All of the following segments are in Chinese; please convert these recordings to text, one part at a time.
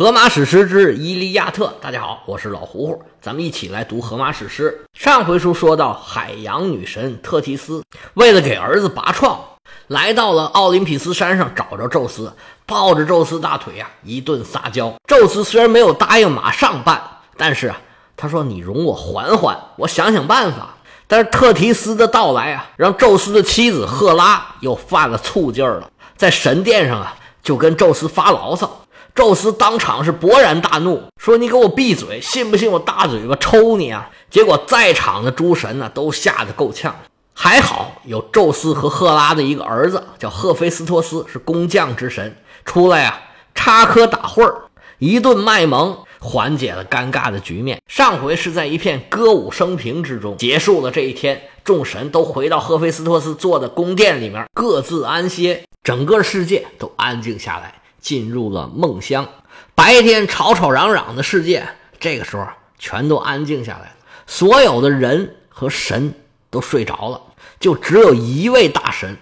荷马史诗之《伊利亚特》，大家好，我是老胡胡，咱们一起来读荷马史诗。上回书说到，海洋女神特提斯为了给儿子拔创，来到了奥林匹斯山上，找着宙斯，抱着宙斯大腿呀，一顿撒娇。宙斯虽然没有答应马上办，但是啊，他说：“你容我缓缓，我想想办法。”但是特提斯的到来啊，让宙斯的妻子赫拉又犯了醋劲儿了，在神殿上啊，就跟宙斯发牢骚。宙斯当场是勃然大怒，说：“你给我闭嘴！信不信我大嘴巴抽你啊？”结果在场的诸神呢都吓得够呛。还好有宙斯和赫拉的一个儿子叫赫菲斯托斯，是工匠之神，出来啊插科打诨儿一顿卖萌，缓解了尴尬的局面。上回是在一片歌舞升平之中结束了这一天，众神都回到赫菲斯托斯做的宫殿里面各自安歇，整个世界都安静下来。进入了梦乡，白天吵吵嚷嚷的世界，这个时候全都安静下来了。所有的人和神都睡着了，就只有一位大神，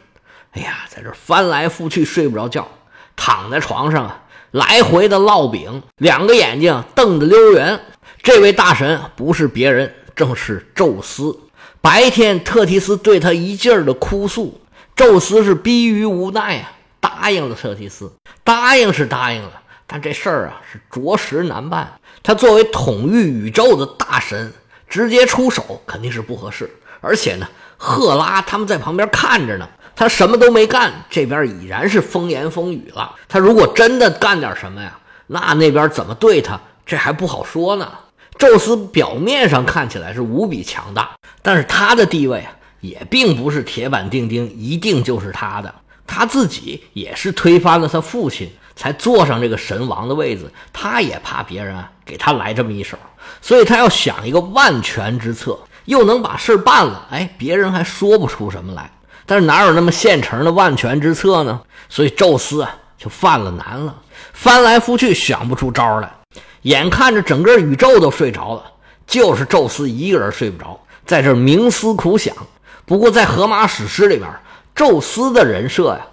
哎呀，在这翻来覆去睡不着觉，躺在床上啊，来回的烙饼，两个眼睛瞪得溜圆。这位大神不是别人，正是宙斯。白天特提斯对他一劲儿的哭诉，宙斯是逼于无奈啊。答应了特提斯，答应是答应了，但这事儿啊是着实难办。他作为统御宇宙的大神，直接出手肯定是不合适。而且呢，赫拉他们在旁边看着呢，他什么都没干，这边已然是风言风语了。他如果真的干点什么呀，那那边怎么对他，这还不好说呢。宙斯表面上看起来是无比强大，但是他的地位啊，也并不是铁板钉钉，一定就是他的。他自己也是推翻了他父亲，才坐上这个神王的位子。他也怕别人啊给他来这么一手，所以他要想一个万全之策，又能把事办了。哎，别人还说不出什么来。但是哪有那么现成的万全之策呢？所以宙斯啊就犯了难了，翻来覆去想不出招来。眼看着整个宇宙都睡着了，就是宙斯一个人睡不着，在这冥思苦想。不过在荷马史诗里边。宙斯的人设呀，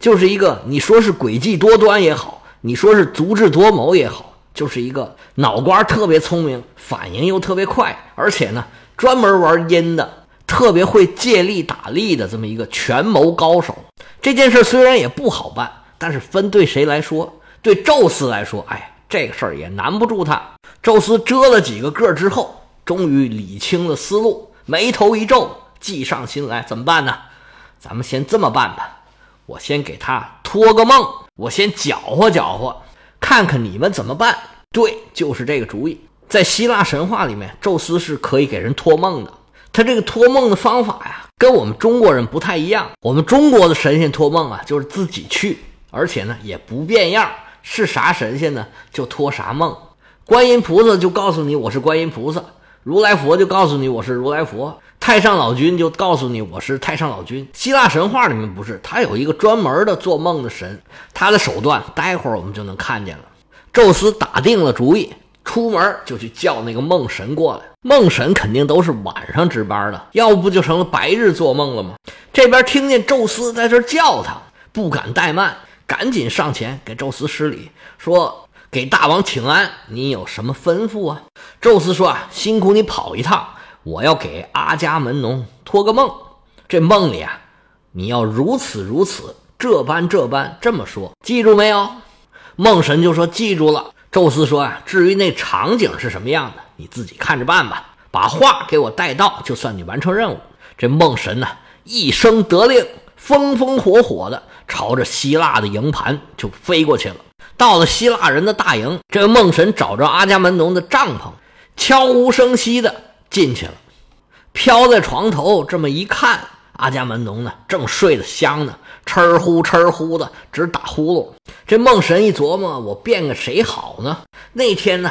就是一个你说是诡计多端也好，你说是足智多谋也好，就是一个脑瓜特别聪明，反应又特别快，而且呢专门玩阴的，特别会借力打力的这么一个权谋高手。这件事虽然也不好办，但是分对谁来说，对宙斯来说，哎，这个事儿也难不住他。宙斯遮了几个个之后，终于理清了思路，眉头一皱，计上心来，怎么办呢？咱们先这么办吧，我先给他托个梦，我先搅和搅和，看看你们怎么办。对，就是这个主意。在希腊神话里面，宙斯是可以给人托梦的。他这个托梦的方法呀，跟我们中国人不太一样。我们中国的神仙托梦啊，就是自己去，而且呢也不变样，是啥神仙呢就托啥梦。观音菩萨就告诉你我是观音菩萨，如来佛就告诉你我是如来佛。太上老君就告诉你我是太上老君。希腊神话里面不是，他有一个专门的做梦的神，他的手段待会儿我们就能看见了。宙斯打定了主意，出门就去叫那个梦神过来。梦神肯定都是晚上值班的，要不就成了白日做梦了吗？这边听见宙斯在这叫他，不敢怠慢，赶紧上前给宙斯施礼，说：“给大王请安，你有什么吩咐啊？”宙斯说：“啊，辛苦你跑一趟。”我要给阿伽门农托个梦，这梦里啊，你要如此如此，这般这般这么说，记住没有？梦神就说记住了。宙斯说啊，至于那场景是什么样的，你自己看着办吧。把话给我带到，就算你完成任务。这梦神呢，一声得令，风风火火的朝着希腊的营盘就飞过去了。到了希腊人的大营，这梦神找着阿伽门农的帐篷，悄无声息的。进去了，飘在床头，这么一看，阿伽门农呢，正睡得香呢，哧呼哧呼的直打呼噜。这梦神一琢磨，我变个谁好呢？那天呢，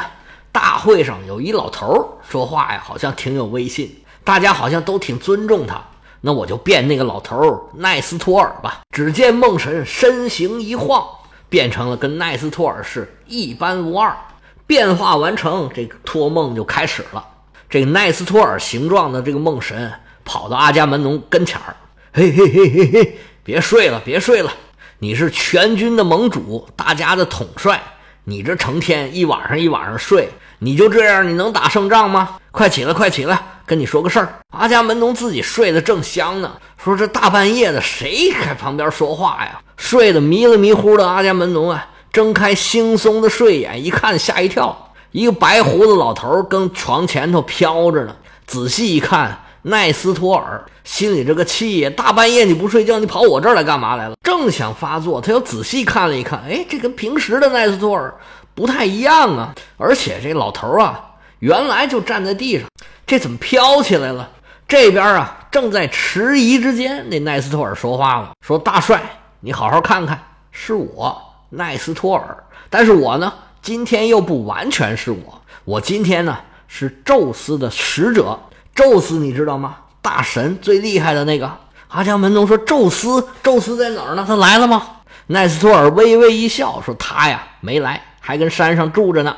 大会上有一老头说话呀，好像挺有威信，大家好像都挺尊重他。那我就变那个老头奈斯托尔吧。只见梦神身形一晃，变成了跟奈斯托尔是一般无二。变化完成，这个托梦就开始了。这个奈斯托尔形状的这个梦神跑到阿伽门农跟前儿，嘿嘿嘿嘿嘿，别睡了，别睡了，你是全军的盟主，大家的统帅，你这成天一晚上一晚上睡，你就这样，你能打胜仗吗？快起来，快起来！跟你说个事儿。阿伽门农自己睡得正香呢，说这大半夜的，谁在旁边说话呀？睡得迷了迷糊的阿伽门农啊，睁开惺忪的睡眼，一看吓一跳，一个白胡子老头跟床前头飘着呢。仔细一看。奈斯托尔心里这个气呀，大半夜你不睡觉，你跑我这儿来干嘛来了？正想发作，他又仔细看了一看，哎，这跟平时的奈斯托尔不太一样啊！而且这老头啊，原来就站在地上，这怎么飘起来了？这边啊，正在迟疑之间，那奈斯托尔说话了，说：“大帅，你好好看看，是我奈斯托尔，但是我呢，今天又不完全是我，我今天呢是宙斯的使者。”宙斯，你知道吗？大神最厉害的那个阿伽门农说：“宙斯，宙斯在哪儿呢？他来了吗？”奈斯托尔微微一笑说：“他呀，没来，还跟山上住着呢。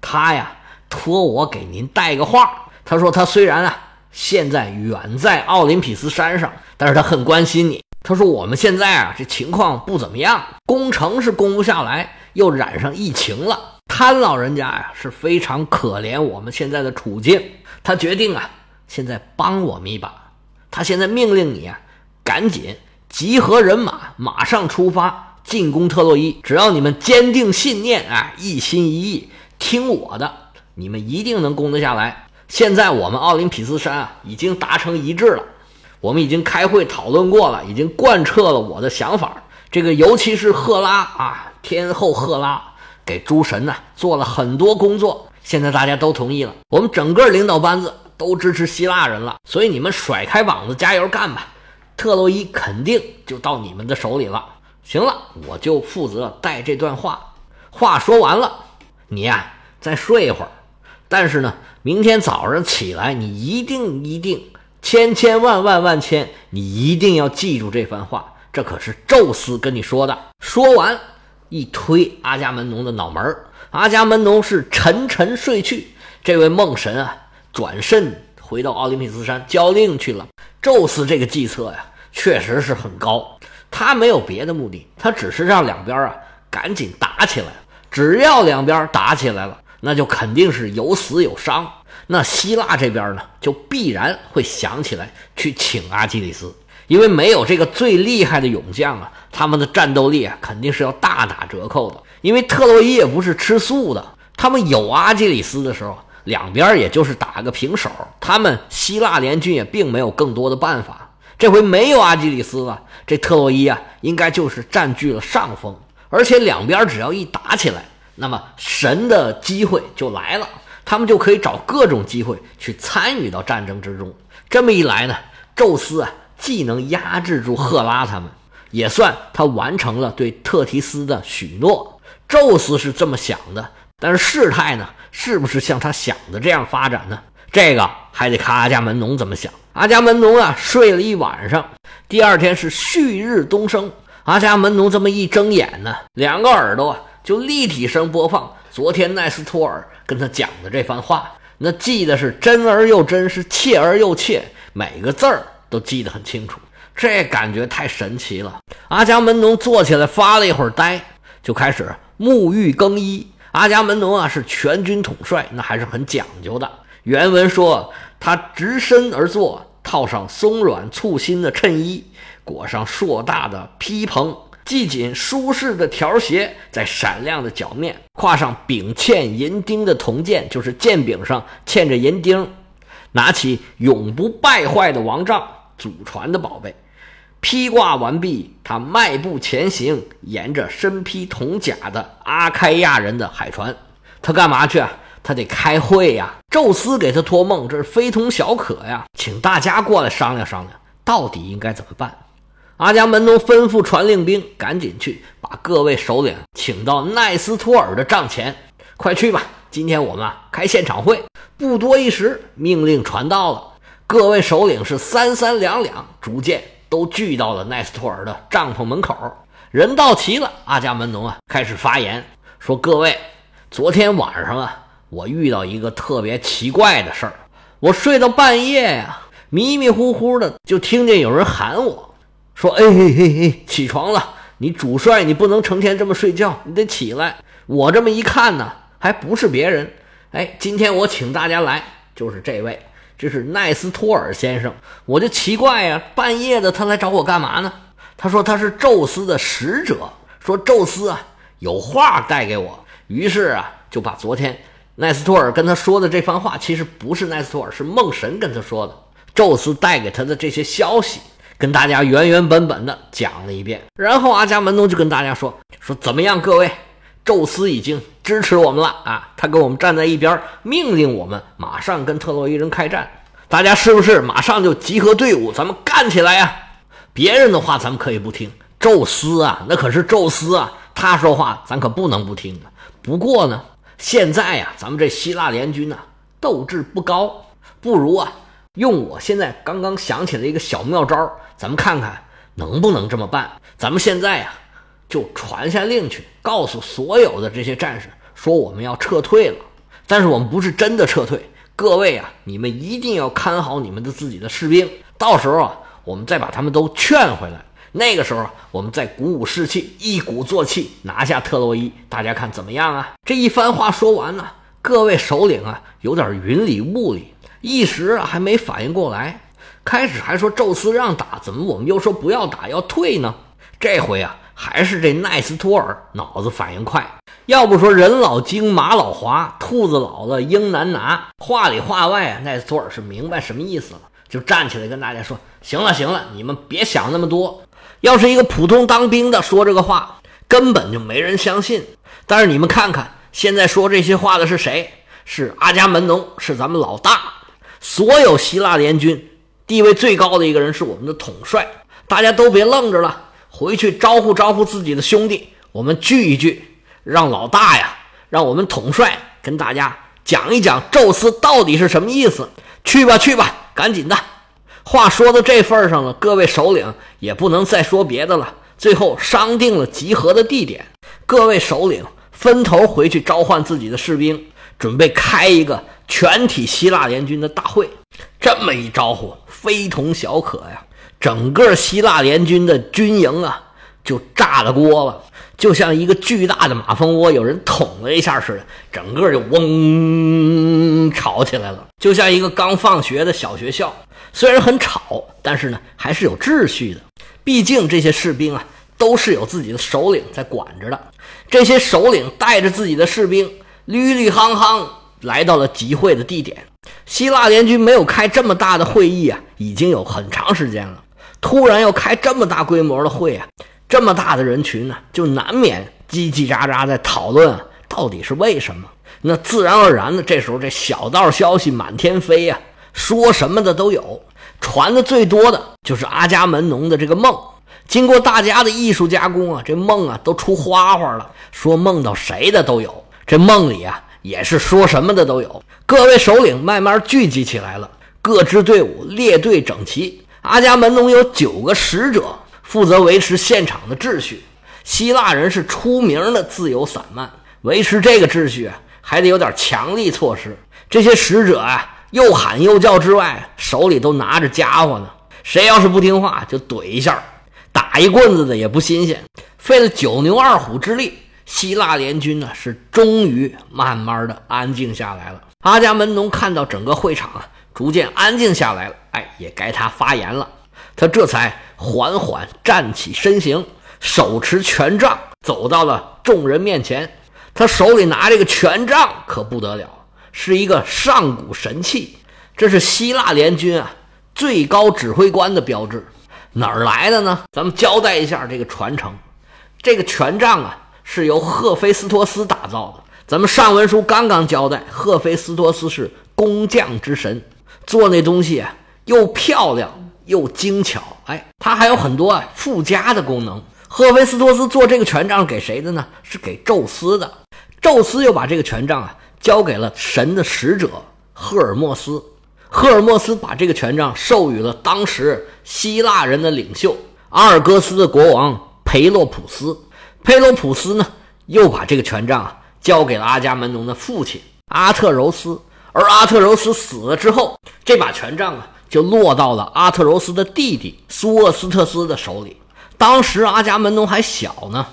他呀，托我给您带个话。他说他虽然啊现在远在奥林匹斯山上，但是他很关心你。他说我们现在啊这情况不怎么样，攻城是攻不下来，又染上疫情了。他老人家呀是非常可怜我们现在的处境，他决定啊。”现在帮我们一把，他现在命令你啊，赶紧集合人马，马上出发进攻特洛伊。只要你们坚定信念，啊，一心一意听我的，你们一定能攻得下来。现在我们奥林匹斯山啊，已经达成一致了，我们已经开会讨论过了，已经贯彻了我的想法。这个尤其是赫拉啊，天后赫拉给诸神呢做了很多工作，现在大家都同意了，我们整个领导班子。都支持希腊人了，所以你们甩开膀子加油干吧！特洛伊肯定就到你们的手里了。行了，我就负责带这段话。话说完了，你呀再睡一会儿。但是呢，明天早上起来，你一定一定千千万万万千，你一定要记住这番话。这可是宙斯跟你说的。说完，一推阿伽门农的脑门阿伽门农是沉沉睡去。这位梦神啊！转身回到奥林匹斯山交令去了。宙斯这个计策呀，确实是很高。他没有别的目的，他只是让两边啊赶紧打起来。只要两边打起来了，那就肯定是有死有伤。那希腊这边呢，就必然会想起来去请阿基里斯，因为没有这个最厉害的勇将啊，他们的战斗力啊肯定是要大打折扣的。因为特洛伊也不是吃素的，他们有阿基里斯的时候。两边也就是打个平手，他们希腊联军也并没有更多的办法。这回没有阿基里斯了，这特洛伊啊，应该就是占据了上风。而且两边只要一打起来，那么神的机会就来了，他们就可以找各种机会去参与到战争之中。这么一来呢，宙斯啊，既能压制住赫拉他们，也算他完成了对特提斯的许诺。宙斯是这么想的，但是事态呢？是不是像他想的这样发展呢？这个还得看阿伽门农怎么想。阿伽门农啊，睡了一晚上，第二天是旭日东升。阿伽门农这么一睁眼呢，两个耳朵啊就立体声播放昨天奈斯托尔跟他讲的这番话。那记得是真而又真，是切而又切，每个字儿都记得很清楚。这感觉太神奇了。阿伽门农坐起来发了一会儿呆，就开始沐浴更衣。阿伽门农啊是全军统帅，那还是很讲究的。原文说，他直身而坐，套上松软簇新的衬衣，裹上硕大的披蓬，系紧舒适的条鞋在闪亮的脚面，挎上柄嵌银钉的铜剑，就是剑柄上嵌着银钉，拿起永不败坏的王杖，祖传的宝贝。披挂完毕，他迈步前行，沿着身披铜甲的阿开亚人的海船。他干嘛去啊？他得开会呀！宙斯给他托梦，这是非同小可呀！请大家过来商量商量，到底应该怎么办？阿伽门农吩咐传令兵，赶紧去把各位首领请到奈斯托尔的帐前。快去吧！今天我们啊开现场会。不多一时，命令传到了，各位首领是三三两两，逐渐。都聚到了奈斯托尔的帐篷门口，人到齐了。阿伽门农啊，开始发言说：“各位，昨天晚上啊，我遇到一个特别奇怪的事儿。我睡到半夜呀，迷迷糊糊的就听见有人喊我说：‘哎嘿嘿嘿，起床了！你主帅，你不能成天这么睡觉，你得起来。我这么一看呢，还不是别人，哎，今天我请大家来就是这位，这是奈斯托尔先生。我就奇怪呀，半夜的他来找我干嘛呢？他说他是宙斯的使者，说宙斯啊有话带给我，于是啊就把昨天奈斯托尔跟他说的这番话，其实不是奈斯托尔，是梦神跟他说的，宙斯带给他的这些消息。跟大家原原本本的讲了一遍，然后阿伽门农就跟大家说：“说怎么样，各位，宙斯已经支持我们了啊，他跟我们站在一边，命令我们马上跟特洛伊人开战。大家是不是马上就集合队伍，咱们干起来呀？别人的话咱们可以不听，宙斯啊，那可是宙斯啊，他说话咱可不能不听啊。不过呢，现在呀，咱们这希腊联军呐，斗志不高，不如啊。”用我现在刚刚想起来一个小妙招，咱们看看能不能这么办。咱们现在呀，就传下令去，告诉所有的这些战士，说我们要撤退了。但是我们不是真的撤退，各位啊，你们一定要看好你们的自己的士兵。到时候啊，我们再把他们都劝回来。那个时候我们再鼓舞士气，一鼓作气拿下特洛伊。大家看怎么样啊？这一番话说完呢，各位首领啊，有点云里雾里。一时啊还没反应过来，开始还说宙斯让打，怎么我们又说不要打，要退呢？这回啊，还是这奈斯托尔脑子反应快。要不说人老精，马老滑，兔子老了鹰难拿。话里话外啊，奈斯托尔是明白什么意思了，就站起来跟大家说：“行了行了，你们别想那么多。要是一个普通当兵的说这个话，根本就没人相信。但是你们看看，现在说这些话的是谁？是阿伽门农，是咱们老大。”所有希腊联军地位最高的一个人是我们的统帅，大家都别愣着了，回去招呼招呼自己的兄弟，我们聚一聚，让老大呀，让我们统帅跟大家讲一讲宙斯到底是什么意思。去吧，去吧，赶紧的。话说到这份上了，各位首领也不能再说别的了。最后商定了集合的地点，各位首领分头回去召唤自己的士兵，准备开一个。全体希腊联军的大会，这么一招呼，非同小可呀！整个希腊联军的军营啊，就炸了锅了，就像一个巨大的马蜂窝，有人捅了一下似的，整个就嗡吵起来了，就像一个刚放学的小学校。虽然很吵，但是呢，还是有秩序的。毕竟这些士兵啊，都是有自己的首领在管着的。这些首领带着自己的士兵，绿绿夯夯。来到了集会的地点，希腊联军没有开这么大的会议啊，已经有很长时间了。突然要开这么大规模的会啊，这么大的人群呢，就难免叽叽喳喳在讨论到底是为什么。那自然而然的，这时候这小道消息满天飞呀，说什么的都有。传的最多的就是阿伽门农的这个梦，经过大家的艺术加工啊，这梦啊都出花花了，说梦到谁的都有。这梦里啊。也是说什么的都有，各位首领慢慢聚集起来了，各支队伍列队整齐。阿伽门农有九个使者负责维持现场的秩序。希腊人是出名的自由散漫，维持这个秩序，还得有点强力措施。这些使者啊，又喊又叫之外，手里都拿着家伙呢。谁要是不听话，就怼一下，打一棍子的也不新鲜。费了九牛二虎之力。希腊联军呢，是终于慢慢的安静下来了。阿伽门农看到整个会场啊，逐渐安静下来了，哎，也该他发言了。他这才缓缓站起身形，手持权杖走到了众人面前。他手里拿这个权杖可不得了，是一个上古神器，这是希腊联军啊最高指挥官的标志。哪儿来的呢？咱们交代一下这个传承。这个权杖啊。是由赫菲斯托斯打造的。咱们上文书刚刚交代，赫菲斯托斯是工匠之神，做那东西啊又漂亮又精巧。哎，它还有很多啊附加的功能。赫菲斯托斯做这个权杖给谁的呢？是给宙斯的。宙斯又把这个权杖啊交给了神的使者赫尔墨斯。赫尔墨斯把这个权杖授予了当时希腊人的领袖阿尔戈斯的国王培洛普斯。佩洛普斯呢，又把这个权杖啊交给了阿伽门农的父亲阿特柔斯，而阿特柔斯死了之后，这把权杖啊就落到了阿特柔斯的弟弟苏厄斯特斯的手里。当时阿伽门农还小呢，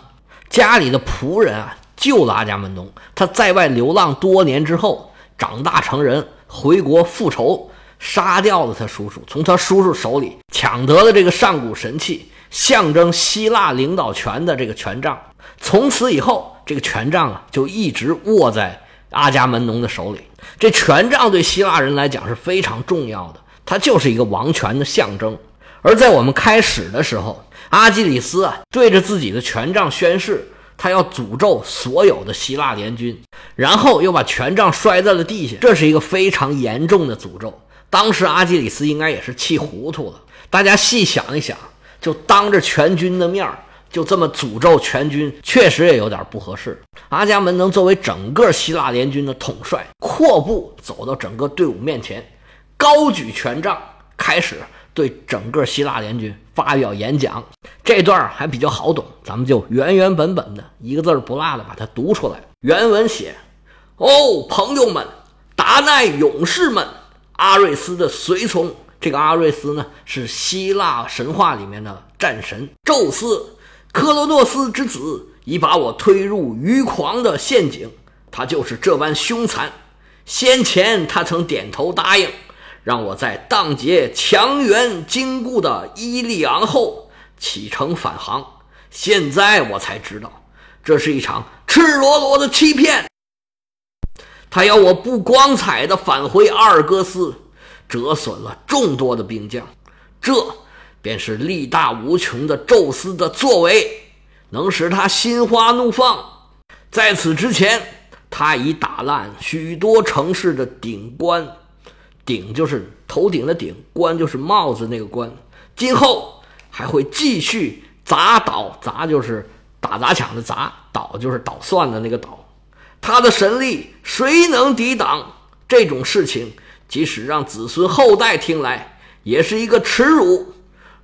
家里的仆人啊救了阿伽门农。他在外流浪多年之后，长大成人，回国复仇，杀掉了他叔叔，从他叔叔手里抢得了这个上古神器，象征希腊领导权的这个权杖。从此以后，这个权杖啊，就一直握在阿伽门农的手里。这权杖对希腊人来讲是非常重要的，它就是一个王权的象征。而在我们开始的时候，阿基里斯啊对着自己的权杖宣誓，他要诅咒所有的希腊联军，然后又把权杖摔在了地下。这是一个非常严重的诅咒。当时阿基里斯应该也是气糊涂了。大家细想一想，就当着全军的面儿就这么诅咒全军，确实也有点不合适。阿伽门能作为整个希腊联军的统帅，阔步走到整个队伍面前，高举权杖，开始。对整个希腊联军发表演讲，这段还比较好懂，咱们就原原本本的一个字不落的把它读出来。原文写：“哦，朋友们，达奈勇士们，阿瑞斯的随从。这个阿瑞斯呢，是希腊神话里面的战神宙斯，克罗诺斯之子，已把我推入愚狂的陷阱。他就是这般凶残。先前他曾点头答应。”让我在荡劫强援金固的伊利昂后启程返航。现在我才知道，这是一场赤裸裸的欺骗。他要我不光彩的返回阿尔戈斯，折损了众多的兵将。这便是力大无穷的宙斯的作为，能使他心花怒放。在此之前，他已打烂许多城市的顶冠。顶就是头顶的顶，冠就是帽子那个冠。今后还会继续砸倒，砸就是打砸抢的砸，倒就是捣蒜的那个倒。他的神力谁能抵挡？这种事情，即使让子孙后代听来，也是一个耻辱。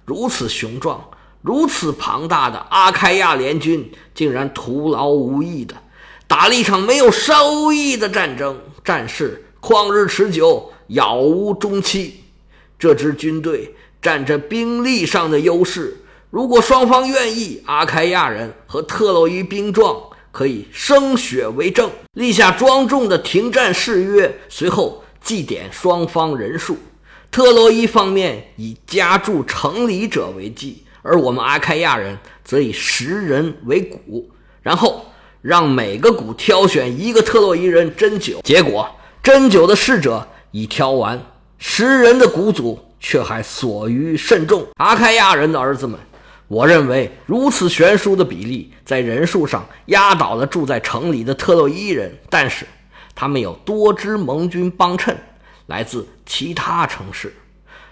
如此雄壮、如此庞大的阿开亚联军，竟然徒劳无益的打了一场没有收益的战争，战事旷日持久。杳无中期，这支军队占着兵力上的优势。如果双方愿意，阿开亚人和特洛伊兵壮可以生血为证，立下庄重的停战誓约，随后祭奠双方人数。特洛伊方面以加筑城里者为祭，而我们阿开亚人则以十人为鼓，然后让每个鼓挑选一个特洛伊人斟酒。结果斟酒的侍者。已挑完，十人的谷主却还所余甚众。阿开亚人的儿子们，我认为如此悬殊的比例，在人数上压倒了住在城里的特洛伊人。但是他们有多支盟军帮衬，来自其他城市。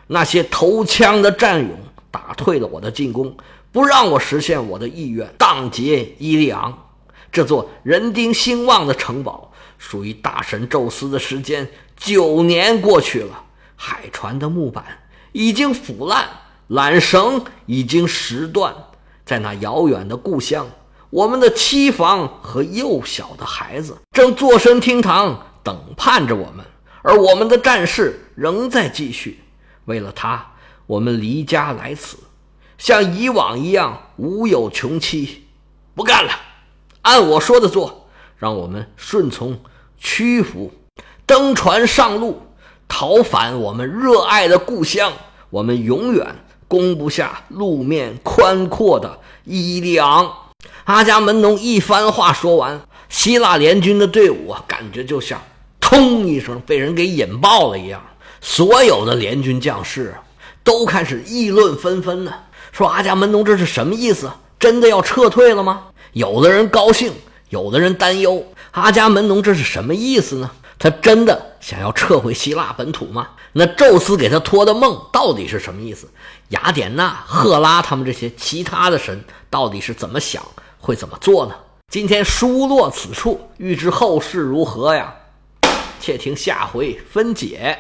那些投枪的战勇打退了我的进攻，不让我实现我的意愿。荡劫伊利昂，这座人丁兴旺的城堡，属于大神宙斯的时间。九年过去了，海船的木板已经腐烂，缆绳已经折断。在那遥远的故乡，我们的妻房和幼小的孩子正坐身厅堂，等盼着我们。而我们的战士仍在继续。为了他，我们离家来此，像以往一样无有穷期。不干了，按我说的做，让我们顺从屈服。登船上路，逃返我们热爱的故乡。我们永远攻不下路面宽阔的伊利昂。阿伽门农一番话说完，希腊联军的队伍啊，感觉就像“通”一声被人给引爆了一样。所有的联军将士都开始议论纷纷呢，说阿伽门农这是什么意思？真的要撤退了吗？有的人高兴，有的人担忧。阿伽门农这是什么意思呢？他真的想要撤回希腊本土吗？那宙斯给他托的梦到底是什么意思？雅典娜、赫拉他们这些其他的神到底是怎么想，会怎么做呢？今天书落此处，欲知后事如何呀？且听下回分解。